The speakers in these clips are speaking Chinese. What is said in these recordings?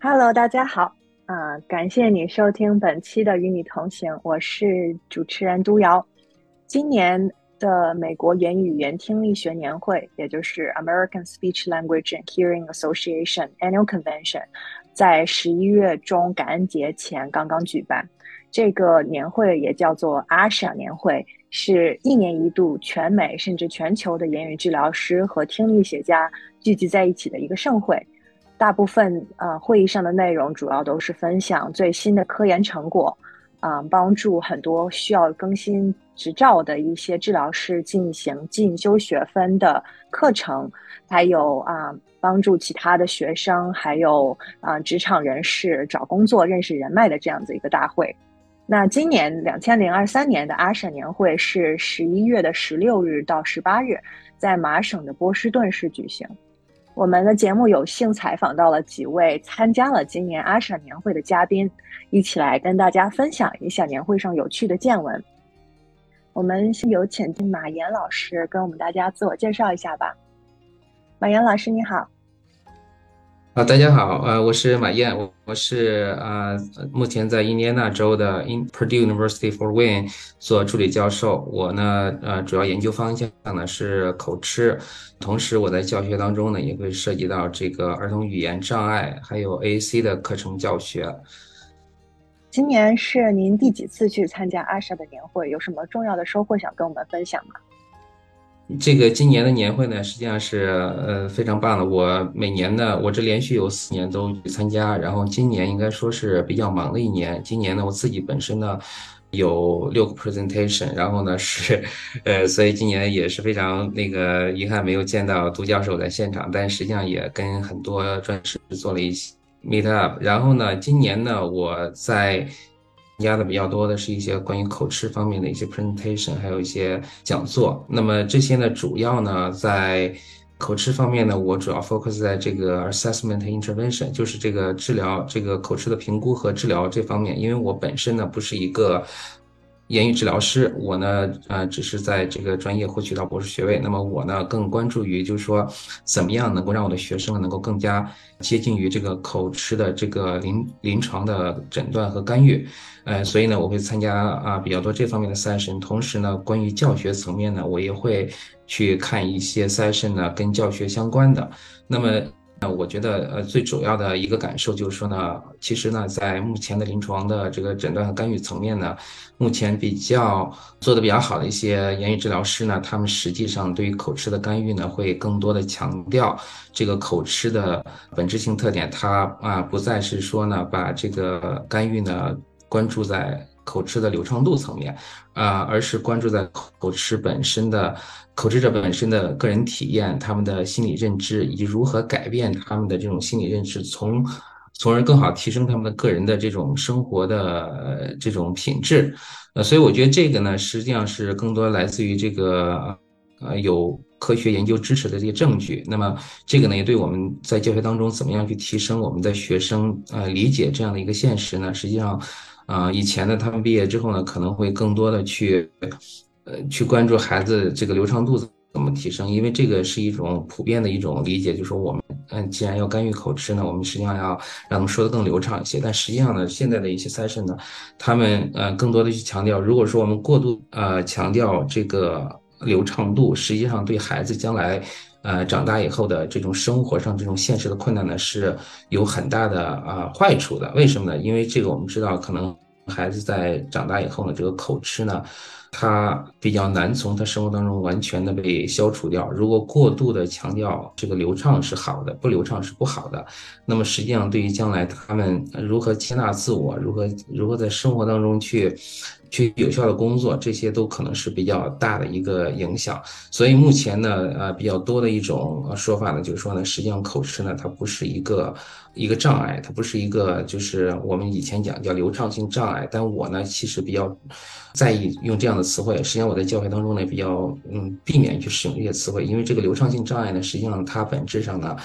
Hello，大家好，啊，感谢你收听本期的《与你同行》，我是主持人都瑶。今年的美国言语语言听力学年会，也就是 American Speech Language and Hearing Association Annual Convention，在十一月中感恩节前刚刚举办。这个年会也叫做 ASHA 年会，是一年一度全美甚至全球的言语治疗师和听力学家聚集在一起的一个盛会。大部分呃会议上的内容主要都是分享最新的科研成果，啊，帮助很多需要更新执照的一些治疗师进行进修学分的课程，还有啊帮助其他的学生，还有啊职场人士找工作认识人脉的这样子一个大会。那今年两千零二三年的阿省年会是十一月的十六日到十八日，在麻省的波士顿市举行。我们的节目有幸采访到了几位参加了今年阿舍年会的嘉宾，一起来跟大家分享一下年会上有趣的见闻。我们先有请马岩老师跟我们大家自我介绍一下吧。马岩老师，你好。啊，大家好，呃，我是马燕，我我是啊，目前在印第安纳州的 In Purdue University for Win 做助理教授。我呢，呃，主要研究方向呢是口吃，同时我在教学当中呢也会涉及到这个儿童语言障碍还有 AAC 的课程教学。今年是您第几次去参加阿莎的年会？有什么重要的收获想跟我们分享吗？这个今年的年会呢，实际上是呃非常棒的。我每年呢，我这连续有四年都去参加，然后今年应该说是比较忙的一年。今年呢，我自己本身呢有六个 presentation，然后呢是呃，所以今年也是非常那个遗憾没有见到杜教授在现场，但实际上也跟很多专师做了一些 meet up。然后呢，今年呢我在。加的比较多的是一些关于口吃方面的一些 presentation，还有一些讲座。那么这些呢，主要呢在口吃方面呢，我主要 focus 在这个 assessment intervention，就是这个治疗这个口吃的评估和治疗这方面。因为我本身呢不是一个言语治疗师，我呢呃只是在这个专业获取到博士学位。那么我呢更关注于就是说，怎么样能够让我的学生能够更加接近于这个口吃的这个临临床的诊断和干预。呃，所以呢，我会参加啊比较多这方面的 session，同时呢，关于教学层面呢，我也会去看一些 session 呢跟教学相关的。那么，呃，我觉得呃最主要的一个感受就是说呢，其实呢，在目前的临床的这个诊断和干预层面呢，目前比较做的比较好的一些言语治疗师呢，他们实际上对于口吃的干预呢，会更多的强调这个口吃的本质性特点，它啊不再是说呢把这个干预呢。关注在口吃的流畅度层面，啊，而是关注在口吃本身的口吃者本身的个人体验、他们的心理认知以及如何改变他们的这种心理认知，从从而更好提升他们的个人的这种生活的这种品质。呃，所以我觉得这个呢，实际上是更多来自于这个呃有科学研究支持的这些证据。那么这个呢，也对我们在教学当中怎么样去提升我们的学生呃理解这样的一个现实呢？实际上。啊，以前呢，他们毕业之后呢，可能会更多的去，呃，去关注孩子这个流畅度怎么提升，因为这个是一种普遍的一种理解，就是说我们，嗯，既然要干预口吃呢，我们实际上要让他们说的更流畅一些。但实际上呢，现在的一些 session 呢，他们呃更多的去强调，如果说我们过度呃强调这个流畅度，实际上对孩子将来。呃，长大以后的这种生活上这种现实的困难呢，是有很大的啊坏处的。为什么呢？因为这个我们知道，可能孩子在长大以后呢，这个口吃呢，他比较难从他生活当中完全的被消除掉。如果过度的强调这个流畅是好的，不流畅是不好的，那么实际上对于将来他们如何接纳自我，如何如何在生活当中去去有效的工作，这些都可能是比较大的一个影响。所以目前呢，呃，比较多的一种说法呢，就是说呢，实际上口吃呢，它不是一个一个障碍，它不是一个就是我们以前讲叫流畅性障碍。但我呢，其实比较在意用这样的词汇。实际上我在教学当中呢，比较嗯避免去使用这些词汇，因为这个流畅性障碍呢，实际上它本质上呢，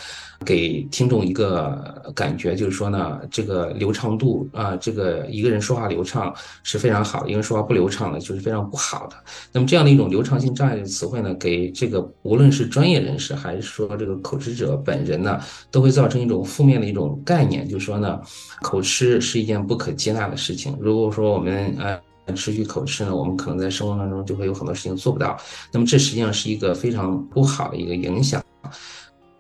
给听众一个感觉，就是说呢，这个流畅度啊，这个一个人说话流畅是非常好的。因为说话不流畅呢，就是非常不好的。那么这样的一种流畅性障碍的词汇呢，给这个无论是专业人士还是说这个口吃者本人呢，都会造成一种负面的一种概念，就是说呢，口吃是一件不可接纳的事情。如果说我们呃持续口吃呢，我们可能在生活当中就会有很多事情做不到。那么这实际上是一个非常不好的一个影响。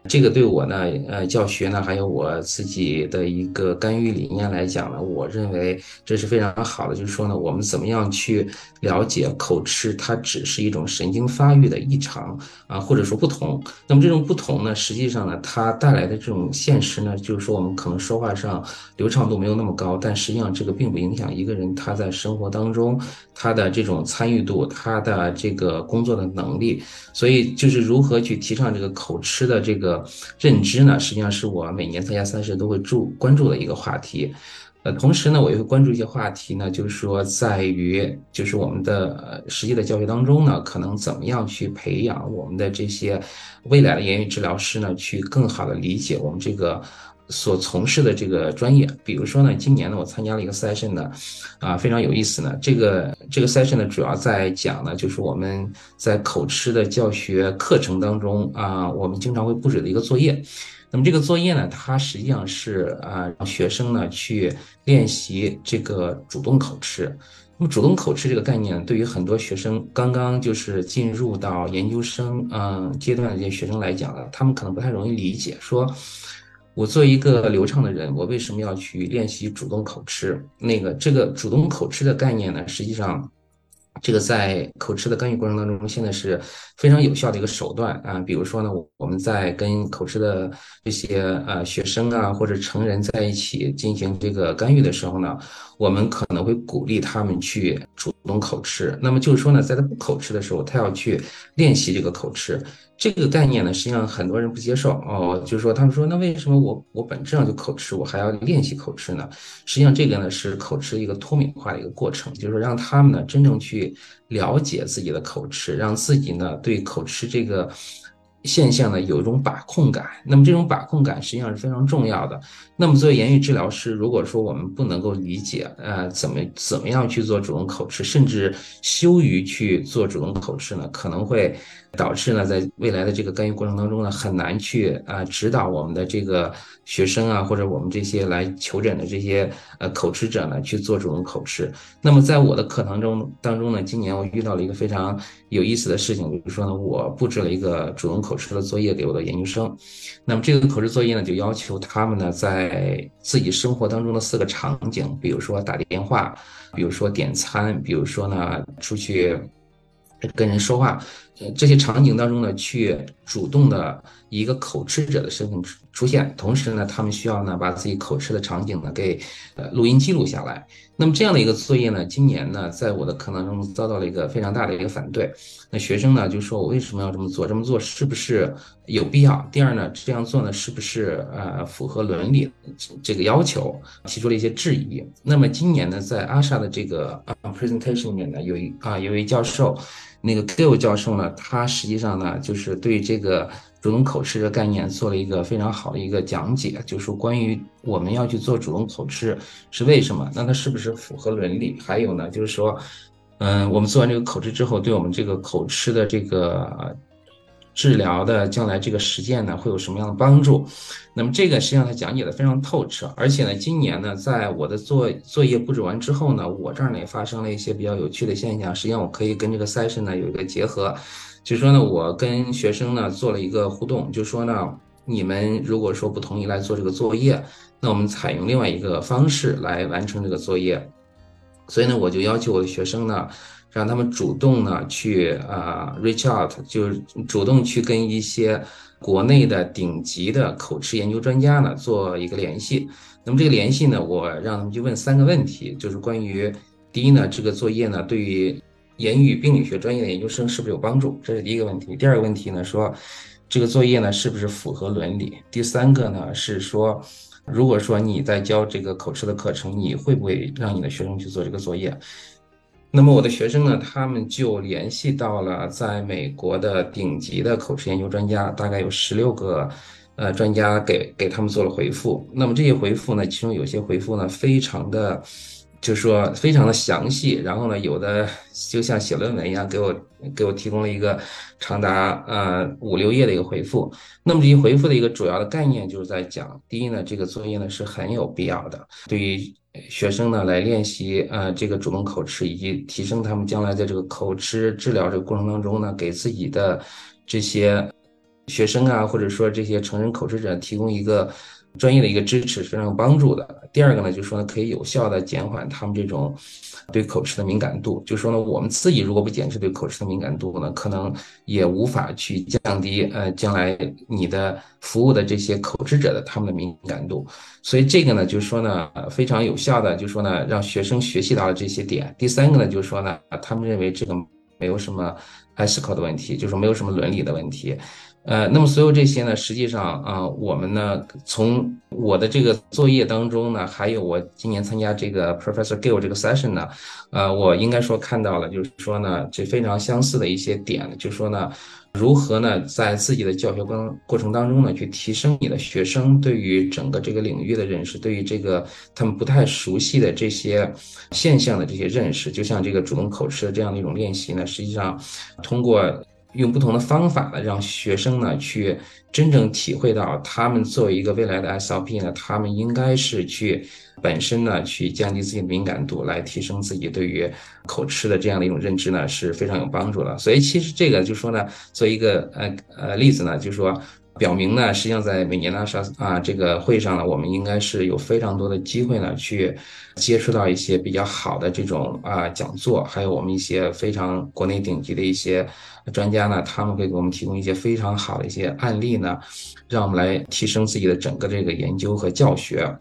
这个对我呢，呃，教学呢，还有我自己的一个干预理念来讲呢，我认为这是非常好的。就是说呢，我们怎么样去了解口吃，它只是一种神经发育的异常啊，或者说不同。那么这种不同呢，实际上呢，它带来的这种现实呢，就是说我们可能说话上流畅度没有那么高，但实际上这个并不影响一个人他在生活当中他的这种参与度，他的这个工作的能力。所以就是如何去提倡这个口吃的这个。认知呢，实际上是我每年参加赛事都会注关注的一个话题。呃，同时呢，我也会关注一些话题呢，就是说在于就是我们的实际的教学当中呢，可能怎么样去培养我们的这些未来的言语治疗师呢，去更好的理解我们这个。所从事的这个专业，比如说呢，今年呢，我参加了一个 session 呢，啊，非常有意思呢。这个这个 session 呢，主要在讲呢，就是我们在口吃的教学课程当中啊，我们经常会布置的一个作业。那么这个作业呢，它实际上是啊，让学生呢去练习这个主动口吃。那么主动口吃这个概念，对于很多学生刚刚就是进入到研究生嗯阶段的这些学生来讲呢，他们可能不太容易理解说。我做一个流畅的人，我为什么要去练习主动口吃？那个这个主动口吃的概念呢？实际上，这个在口吃的干预过程当中，现在是非常有效的一个手段啊。比如说呢，我们在跟口吃的这些呃学生啊或者成人在一起进行这个干预的时候呢，我们可能会鼓励他们去主动口吃。那么就是说呢，在他不口吃的时候，他要去练习这个口吃。这个概念呢，实际上很多人不接受哦，就是说他们说，那为什么我我本质上就口吃，我还要练习口吃呢？实际上这个呢是口吃一个脱敏化的一个过程，就是说让他们呢真正去了解自己的口吃，让自己呢对口吃这个。现象呢有一种把控感，那么这种把控感实际上是非常重要的。那么作为言语治疗师，如果说我们不能够理解，呃，怎么怎么样去做主动口吃，甚至羞于去做主动口吃呢，可能会导致呢在未来的这个干预过程当中呢，很难去啊指导我们的这个学生啊，或者我们这些来求诊的这些呃口吃者呢去做主动口吃。那么在我的课堂中当中呢，今年我遇到了一个非常有意思的事情，就是说呢，我布置了一个主动口。口吃的作业给我的研究生，那么这个口吃作业呢，就要求他们呢在自己生活当中的四个场景，比如说打电话，比如说点餐，比如说呢出去跟人说话，这些场景当中呢，去主动的一个口吃者的身份出现，同时呢，他们需要呢把自己口吃的场景呢给呃录音记录下来。那么这样的一个作业呢，今年呢，在我的课堂中遭到了一个非常大的一个反对。那学生呢就说：“我为什么要这么做？这么做是不是有必要？第二呢，这样做呢是不是呃符合伦理这个要求？”提出了一些质疑。那么今年呢，在阿莎的这个啊 presentation 里面呢，有一啊有一位教授，那个 Gill 教授呢，他实际上呢就是对这个。主动口吃的概念做了一个非常好的一个讲解，就是关于我们要去做主动口吃是为什么？那它是不是符合伦理？还有呢，就是说，嗯，我们做完这个口吃之后，对我们这个口吃的这个治疗的将来这个实践呢，会有什么样的帮助？那么这个实际上他讲解的非常透彻，而且呢，今年呢，在我的作作业布置完之后呢，我这儿呢也发生了一些比较有趣的现象，实际上我可以跟这个 session 呢有一个结合。就说呢，我跟学生呢做了一个互动，就说呢，你们如果说不同意来做这个作业，那我们采用另外一个方式来完成这个作业。所以呢，我就要求我的学生呢，让他们主动呢去啊 reach out，就是主动去跟一些国内的顶级的口吃研究专家呢做一个联系。那么这个联系呢，我让他们去问三个问题，就是关于。第一呢，这个作业呢对于言语病理学专业的研究生是不是有帮助？这是第一个问题。第二个问题呢，说这个作业呢是不是符合伦理？第三个呢是说，如果说你在教这个口吃的课程，你会不会让你的学生去做这个作业？那么我的学生呢，他们就联系到了在美国的顶级的口吃研究专家，大概有十六个。呃，专家给给他们做了回复。那么这些回复呢，其中有些回复呢，非常的，就说非常的详细。然后呢，有的就像写论文一样，给我给我提供了一个长达呃五六页的一个回复。那么这些回复的一个主要的概念就是在讲，第一呢，这个作业呢是很有必要的，对于学生呢来练习呃这个主动口吃，以及提升他们将来在这个口吃治疗这个过程当中呢，给自己的这些。学生啊，或者说这些成人口吃者提供一个专业的一个支持是非常有帮助的。第二个呢，就是说呢，可以有效的减缓他们这种对口吃的敏感度。就是说呢，我们自己如果不减持对口吃的敏感度呢，可能也无法去降低呃将来你的服务的这些口吃者的他们的敏感度。所以这个呢，就是说呢，非常有效的，就是说呢，让学生学习到了这些点。第三个呢，就是说呢，他们认为这个没有什么 ethical 的问题，就是没有什么伦理的问题。呃，那么所有这些呢，实际上啊，我们呢，从我的这个作业当中呢，还有我今年参加这个 Professor Gill 这个 session 呢，呃，我应该说看到了，就是说呢，这非常相似的一些点，就是说呢，如何呢，在自己的教学过过程当中呢，去提升你的学生对于整个这个领域的认识，对于这个他们不太熟悉的这些现象的这些认识，就像这个主动口吃的这样的一种练习呢，实际上通过。用不同的方法呢，让学生呢去真正体会到，他们作为一个未来的 SLP 呢，他们应该是去本身呢去降低自己的敏感度，来提升自己对于口吃的这样的一种认知呢，是非常有帮助的。所以其实这个就说呢，做一个呃呃例子呢，就说。表明呢，实际上在每年的沙啊这个会上呢，我们应该是有非常多的机会呢，去接触到一些比较好的这种啊讲座，还有我们一些非常国内顶级的一些专家呢，他们会给我们提供一些非常好的一些案例呢，让我们来提升自己的整个这个研究和教学。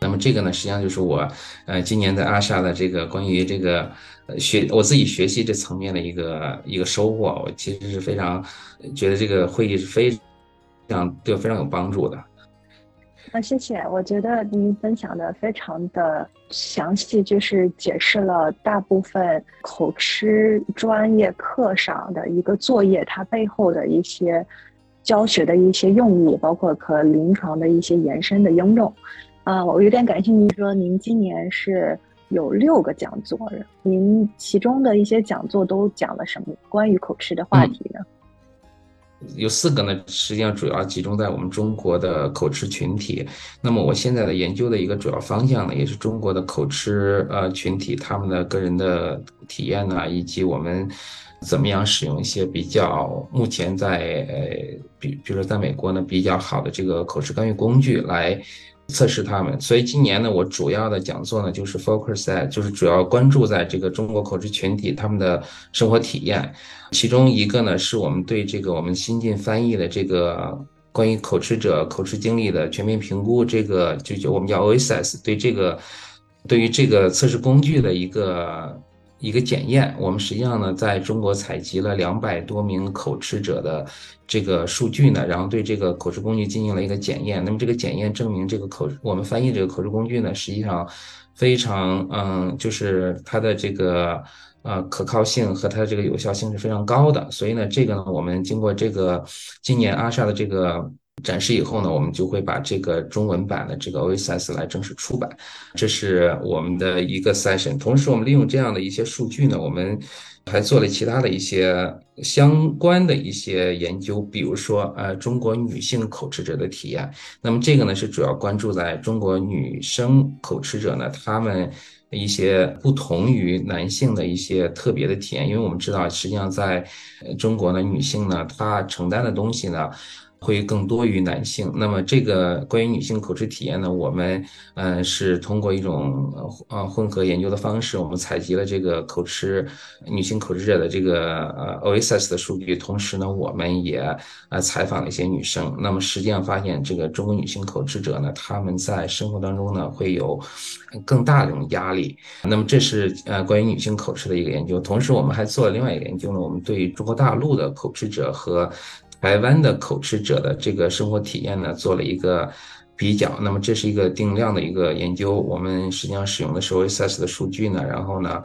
那么这个呢，实际上就是我呃今年在阿沙的这个关于这个学我自己学习这层面的一个一个收获。我其实是非常觉得这个会议是非。这样对非常有帮助的。啊，谢谢。我觉得您分享的非常的详细，就是解释了大部分口吃专业课上的一个作业，它背后的一些教学的一些用意，包括和临床的一些延伸的应用。啊，我有点感兴趣，说您今年是有六个讲座，您其中的一些讲座都讲了什么关于口吃的话题呢？有四个呢，实际上主要集中在我们中国的口吃群体。那么我现在的研究的一个主要方向呢，也是中国的口吃呃群体他们的个人的体验呢，以及我们怎么样使用一些比较目前在呃比比如说在美国呢比较好的这个口吃干预工具来。测试他们，所以今年呢，我主要的讲座呢就是 focus 在，就是主要关注在这个中国口吃群体他们的生活体验。其中一个呢，是我们对这个我们新晋翻译的这个关于口吃者口吃经历的全面评估，这个就就我们叫 OSS，对这个对于这个测试工具的一个。一个检验，我们实际上呢，在中国采集了两百多名口吃者的这个数据呢，然后对这个口吃工具进行了一个检验。那么这个检验证明，这个口我们翻译这个口吃工具呢，实际上非常嗯，就是它的这个呃可靠性和它的这个有效性是非常高的。所以呢，这个呢，我们经过这个今年阿萨的这个。展示以后呢，我们就会把这个中文版的这个 OSS 来正式出版，这是我们的一个 session。同时，我们利用这样的一些数据呢，我们还做了其他的一些相关的一些研究，比如说呃，中国女性口吃者的体验。那么这个呢，是主要关注在中国女生口吃者呢，她们一些不同于男性的一些特别的体验。因为我们知道，实际上在中国呢，女性呢，她承担的东西呢。会更多于男性。那么这个关于女性口吃体验呢，我们呃是通过一种呃混合研究的方式，我们采集了这个口吃女性口吃者的这个呃 OSS 的数据，同时呢，我们也呃采访了一些女生。那么实际上发现，这个中国女性口吃者呢，她们在生活当中呢会有更大的这种压力。那么这是呃关于女性口吃的一个研究。同时，我们还做了另外一个研究呢，我们对中国大陆的口吃者和台湾的口吃者的这个生活体验呢，做了一个比较。那么这是一个定量的一个研究，我们实际上使用的是 OSS 的数据呢。然后呢，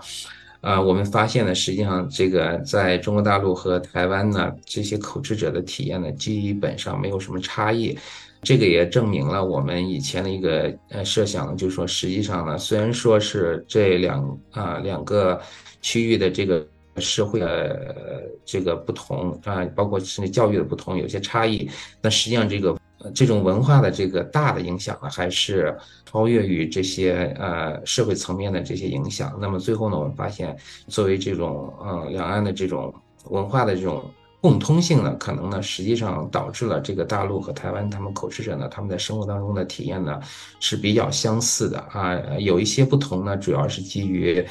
呃，我们发现呢，实际上这个在中国大陆和台湾呢，这些口吃者的体验呢，基本上没有什么差异。这个也证明了我们以前的一个呃设想，就是说实际上呢，虽然说是这两啊两个区域的这个。社会的这个不同啊，包括甚至教育的不同，有些差异。那实际上，这个这种文化的这个大的影响呢，还是超越于这些呃社会层面的这些影响。那么最后呢，我们发现，作为这种呃两岸的这种文化的这种共通性呢，可能呢，实际上导致了这个大陆和台湾他们口吃者呢，他们在生活当中的体验呢是比较相似的啊，有一些不同呢，主要是基于。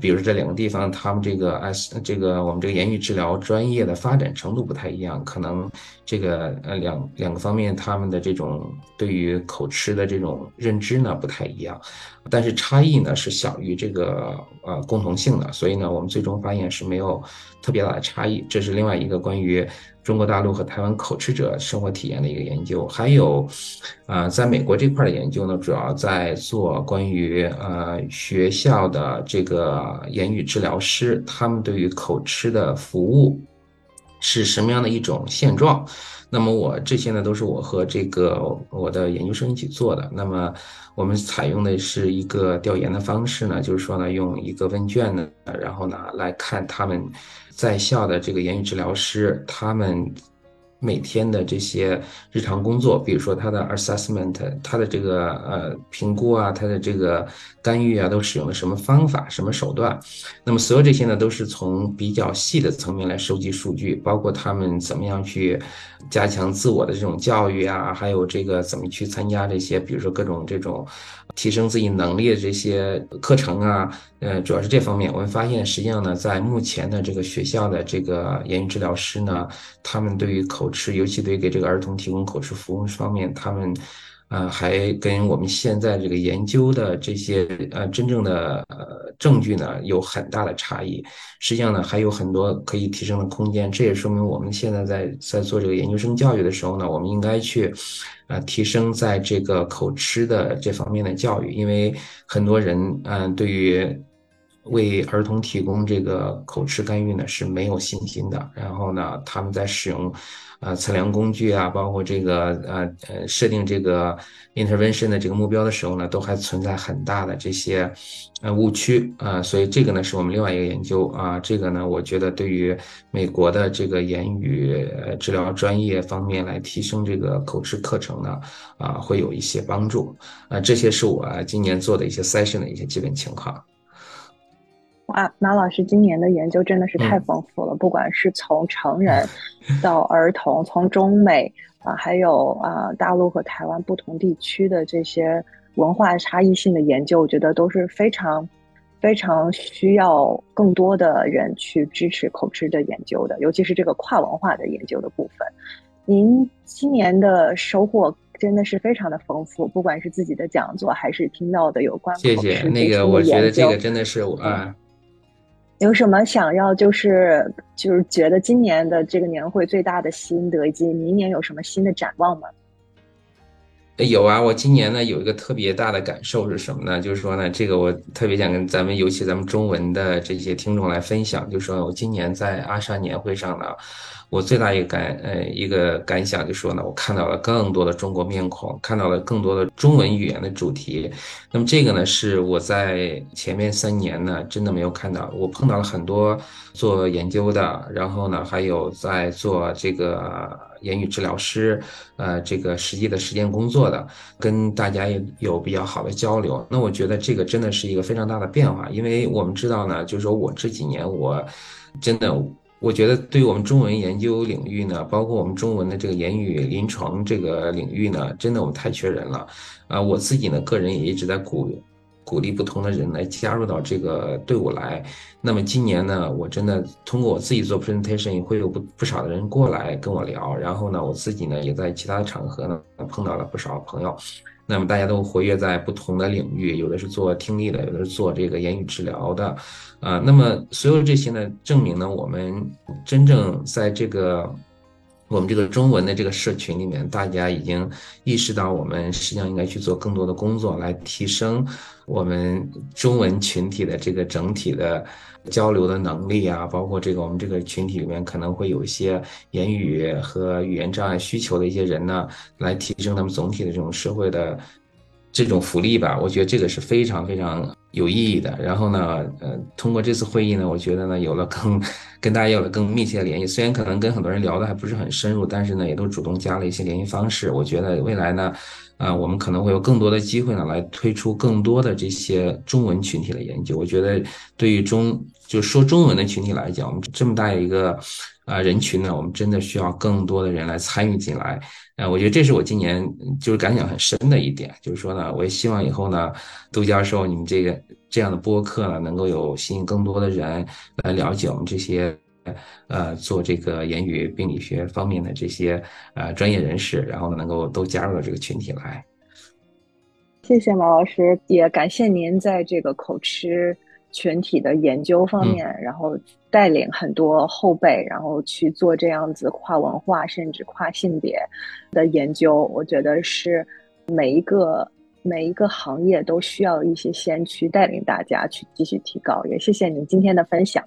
比如这两个地方，他们这个 S 这个我们这个言语治疗专业的发展程度不太一样，可能这个呃两两个方面他们的这种对于口吃的这种认知呢不太一样，但是差异呢是小于这个呃共同性的，所以呢我们最终发现是没有特别大的差异。这是另外一个关于。中国大陆和台湾口吃者生活体验的一个研究，还有，啊，在美国这块的研究呢，主要在做关于呃学校的这个言语治疗师，他们对于口吃的服务是什么样的一种现状。那么我这些呢，都是我和这个我的研究生一起做的。那么我们采用的是一个调研的方式呢，就是说呢，用一个问卷呢，然后呢来看他们。在校的这个言语治疗师，他们每天的这些日常工作，比如说他的 assessment，他的这个呃评估啊，他的这个干预啊，都使用了什么方法、什么手段？那么所有这些呢，都是从比较细的层面来收集数据，包括他们怎么样去加强自我的这种教育啊，还有这个怎么去参加这些，比如说各种这种。提升自己能力的这些课程啊，呃，主要是这方面。我们发现，实际上呢，在目前的这个学校的这个言语治疗师呢，他们对于口吃，尤其对给这个儿童提供口吃服务方面，他们，呃，还跟我们现在这个研究的这些呃真正的呃证据呢，有很大的差异。实际上呢，还有很多可以提升的空间。这也说明我们现在在在做这个研究生教育的时候呢，我们应该去。啊，提升在这个口吃的这方面的教育，因为很多人，嗯，对于为儿童提供这个口吃干预呢是没有信心的。然后呢，他们在使用。呃，测量工具啊，包括这个呃呃设定这个 intervention 的这个目标的时候呢，都还存在很大的这些呃误区啊，所以这个呢是我们另外一个研究啊，这个呢我觉得对于美国的这个言语治疗专业方面来提升这个口吃课程呢啊会有一些帮助啊，这些是我今年做的一些 session 的一些基本情况。哇，马老师今年的研究真的是太丰富了，不管是从成人到儿童，从中美啊，还有啊大陆和台湾不同地区的这些文化差异性的研究，我觉得都是非常非常需要更多的人去支持口吃的研究的，尤其是这个跨文化的研究的部分。您今年的收获真的是非常的丰富，不管是自己的讲座，还是听到的有关谢谢那个，我觉得这个真的是啊。有什么想要就是就是觉得今年的这个年会最大的心得，以及明年有什么新的展望吗？有啊，我今年呢有一个特别大的感受是什么呢？就是说呢，这个我特别想跟咱们，尤其咱们中文的这些听众来分享，就是说我今年在阿沙年会上呢。我最大一个感呃一个感想就是说呢，我看到了更多的中国面孔，看到了更多的中文语言的主题。那么这个呢，是我在前面三年呢真的没有看到。我碰到了很多做研究的，然后呢还有在做这个言语治疗师，呃，这个实际的实践工作的，跟大家也有比较好的交流。那我觉得这个真的是一个非常大的变化，因为我们知道呢，就是说我这几年我真的。我觉得对于我们中文研究领域呢，包括我们中文的这个言语临床这个领域呢，真的我们太缺人了。啊，我自己呢，个人也一直在鼓鼓励不同的人来加入到这个队伍来。那么今年呢，我真的通过我自己做 presentation，也会有不不少的人过来跟我聊。然后呢，我自己呢，也在其他的场合呢碰到了不少朋友。那么大家都活跃在不同的领域，有的是做听力的，有的是做这个言语治疗的，啊，那么所有这些呢，证明呢，我们真正在这个我们这个中文的这个社群里面，大家已经意识到，我们实际上应该去做更多的工作，来提升我们中文群体的这个整体的。交流的能力啊，包括这个我们这个群体里面可能会有一些言语和语言障碍需求的一些人呢，来提升他们总体的这种社会的这种福利吧。我觉得这个是非常非常有意义的。然后呢，呃，通过这次会议呢，我觉得呢有了更跟大家有了更密切的联系。虽然可能跟很多人聊的还不是很深入，但是呢，也都主动加了一些联系方式。我觉得未来呢。啊，我们可能会有更多的机会呢，来推出更多的这些中文群体的研究。我觉得，对于中就说中文的群体来讲，我们这么大一个啊人群呢，我们真的需要更多的人来参与进来。啊，我觉得这是我今年就是感想很深的一点，就是说呢，我也希望以后呢，杜教授你们这个这样的播客呢，能够有吸引更多的人来了解我们这些。呃，做这个言语病理学方面的这些呃专业人士，然后呢，能够都加入到这个群体来。谢谢马老师，也感谢您在这个口吃群体的研究方面，然后带领很多后辈，然后去做这样子跨文化甚至跨性别的研究。我觉得是每一个每一个行业都需要一些先驱带领大家去继续提高。也谢谢您今天的分享。